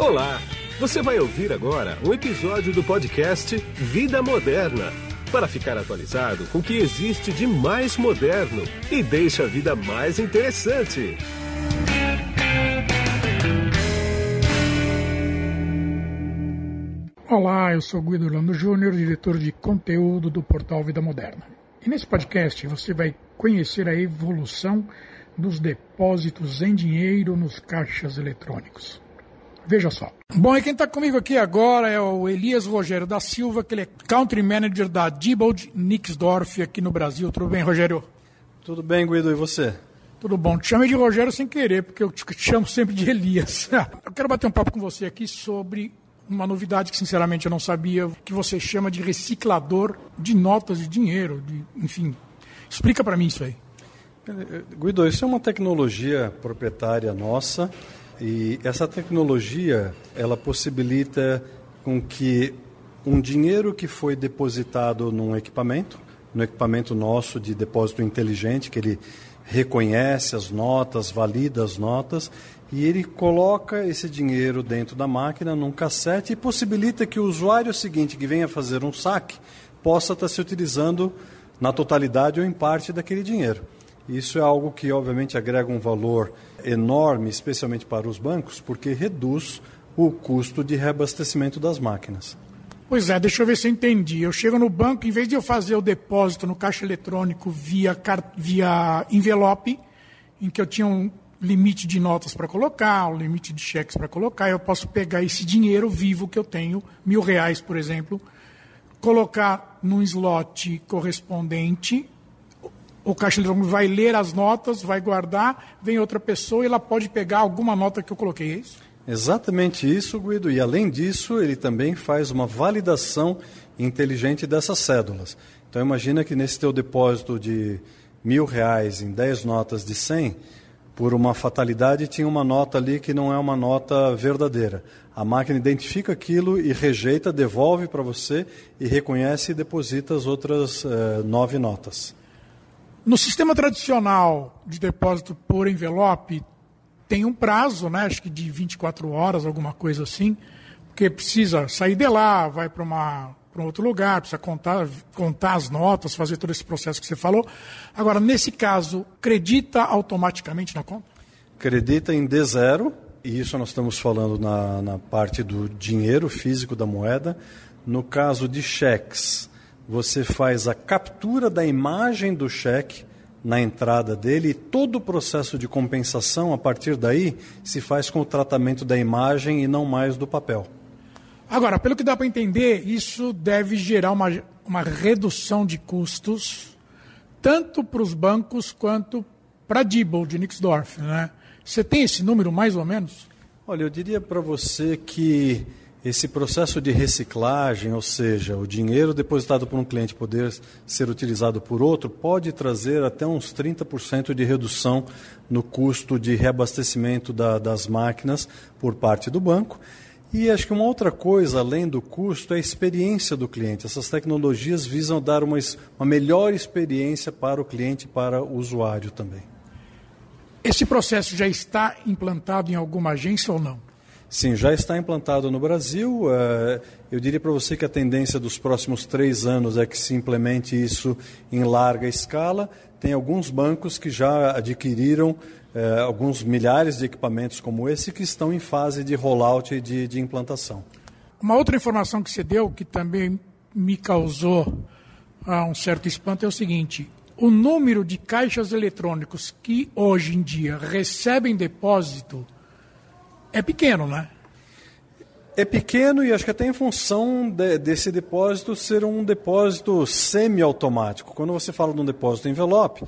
Olá! Você vai ouvir agora um episódio do podcast Vida Moderna para ficar atualizado com o que existe de mais moderno e deixa a vida mais interessante. Olá, eu sou Guido Orlando Júnior, diretor de conteúdo do portal Vida Moderna. E nesse podcast você vai conhecer a evolução dos depósitos em dinheiro nos caixas eletrônicos. Veja só. Bom, e quem está comigo aqui agora é o Elias Rogério da Silva, que ele é Country Manager da Diebold Nixdorf aqui no Brasil. Tudo bem, Rogério? Tudo bem, Guido, e você? Tudo bom. Te chamei de Rogério sem querer, porque eu te chamo sempre de Elias. eu quero bater um papo com você aqui sobre uma novidade que sinceramente eu não sabia, que você chama de reciclador de notas de dinheiro, de, enfim. Explica para mim isso aí. Guido, isso é uma tecnologia proprietária nossa e essa tecnologia ela possibilita com que um dinheiro que foi depositado num equipamento, no equipamento nosso de depósito inteligente, que ele reconhece as notas, valida as notas e ele coloca esse dinheiro dentro da máquina num cassete e possibilita que o usuário seguinte que venha fazer um saque possa estar se utilizando na totalidade ou em parte daquele dinheiro. Isso é algo que obviamente agrega um valor enorme, especialmente para os bancos, porque reduz o custo de reabastecimento das máquinas. Pois é, deixa eu ver se eu entendi. Eu chego no banco, em vez de eu fazer o depósito no caixa eletrônico via, via envelope, em que eu tinha um limite de notas para colocar, um limite de cheques para colocar, eu posso pegar esse dinheiro vivo que eu tenho, mil reais, por exemplo, colocar num slot correspondente. O caixa eletrônico vai ler as notas, vai guardar, vem outra pessoa e ela pode pegar alguma nota que eu coloquei, é isso? Exatamente isso, Guido. E além disso, ele também faz uma validação inteligente dessas cédulas. Então imagina que nesse teu depósito de mil reais em dez notas de cem, por uma fatalidade tinha uma nota ali que não é uma nota verdadeira. A máquina identifica aquilo e rejeita, devolve para você e reconhece e deposita as outras eh, nove notas. No sistema tradicional de depósito por envelope, tem um prazo, né, acho que de 24 horas, alguma coisa assim, porque precisa sair de lá, vai para uma para um outro lugar, precisa contar, contar as notas, fazer todo esse processo que você falou. Agora, nesse caso, acredita automaticamente na conta? Acredita em D0, e isso nós estamos falando na, na parte do dinheiro físico da moeda. No caso de cheques, você faz a captura da imagem do cheque na entrada dele e todo o processo de compensação a partir daí se faz com o tratamento da imagem e não mais do papel. Agora, pelo que dá para entender, isso deve gerar uma, uma redução de custos tanto para os bancos quanto para a Diebold de Nixdorf, né? Você tem esse número mais ou menos? Olha, eu diria para você que esse processo de reciclagem, ou seja, o dinheiro depositado por um cliente poder ser utilizado por outro, pode trazer até uns 30% de redução no custo de reabastecimento da, das máquinas por parte do banco. E acho que uma outra coisa, além do custo, é a experiência do cliente. Essas tecnologias visam dar uma, uma melhor experiência para o cliente e para o usuário também. Esse processo já está implantado em alguma agência ou não? Sim, já está implantado no Brasil. Eh, eu diria para você que a tendência dos próximos três anos é que se implemente isso em larga escala. Tem alguns bancos que já adquiriram eh, alguns milhares de equipamentos como esse que estão em fase de rollout e de, de implantação. Uma outra informação que você deu, que também me causou ah, um certo espanto, é o seguinte: o número de caixas eletrônicos que hoje em dia recebem depósito é pequeno, né? É pequeno e acho que até em função de, desse depósito ser um depósito semiautomático. Quando você fala de um depósito envelope,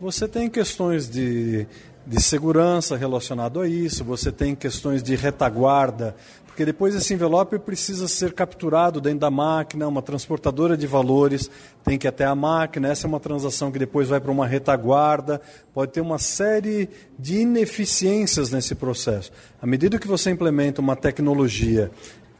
você tem questões de, de segurança relacionado a isso, você tem questões de retaguarda porque depois esse envelope precisa ser capturado dentro da máquina, uma transportadora de valores tem que ir até a máquina, essa é uma transação que depois vai para uma retaguarda, pode ter uma série de ineficiências nesse processo. À medida que você implementa uma tecnologia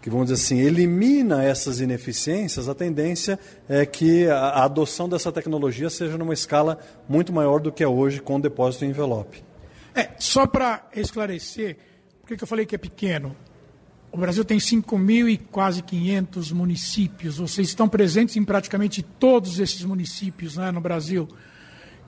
que, vamos dizer assim, elimina essas ineficiências, a tendência é que a adoção dessa tecnologia seja numa escala muito maior do que é hoje com o depósito em envelope. É, só para esclarecer, por que eu falei que é pequeno? O Brasil tem 5 mil e quase 500 municípios. Vocês estão presentes em praticamente todos esses municípios né, no Brasil.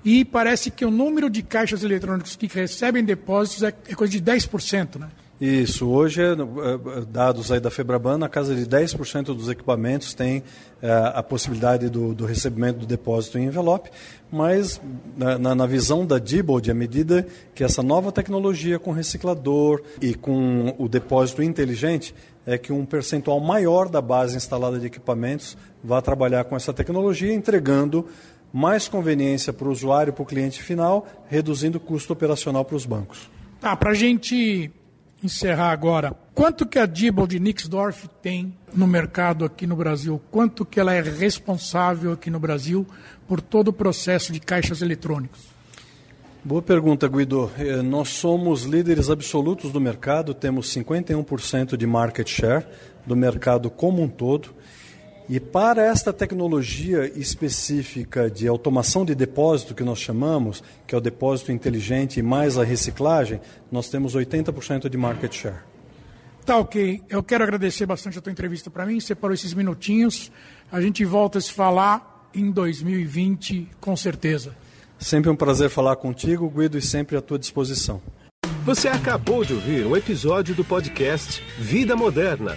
E parece que o número de caixas eletrônicos que recebem depósitos é, é coisa de 10%, né? Isso, hoje, é, é, dados aí da Febraban, na casa de 10% dos equipamentos tem é, a possibilidade do, do, recebimento do depósito em envelope, mas na, na visão da Diebold, à medida que essa nova tecnologia com reciclador e com o depósito inteligente, é que um percentual maior da base instalada de equipamentos vai trabalhar com essa tecnologia, entregando mais conveniência para o usuário, para o cliente final, reduzindo o custo operacional para os bancos. Tá, para a gente encerrar agora. Quanto que a Diebold de Nixdorf tem no mercado aqui no Brasil? Quanto que ela é responsável aqui no Brasil por todo o processo de caixas eletrônicos? Boa pergunta, Guido. Eh, nós somos líderes absolutos do mercado, temos 51% de market share do mercado como um todo. E para esta tecnologia específica de automação de depósito que nós chamamos, que é o depósito inteligente e mais a reciclagem, nós temos 80% de market share. Tá ok. Eu quero agradecer bastante a tua entrevista para mim, separou esses minutinhos. A gente volta a se falar em 2020, com certeza. Sempre um prazer falar contigo, Guido, e sempre à tua disposição. Você acabou de ouvir um episódio do podcast Vida Moderna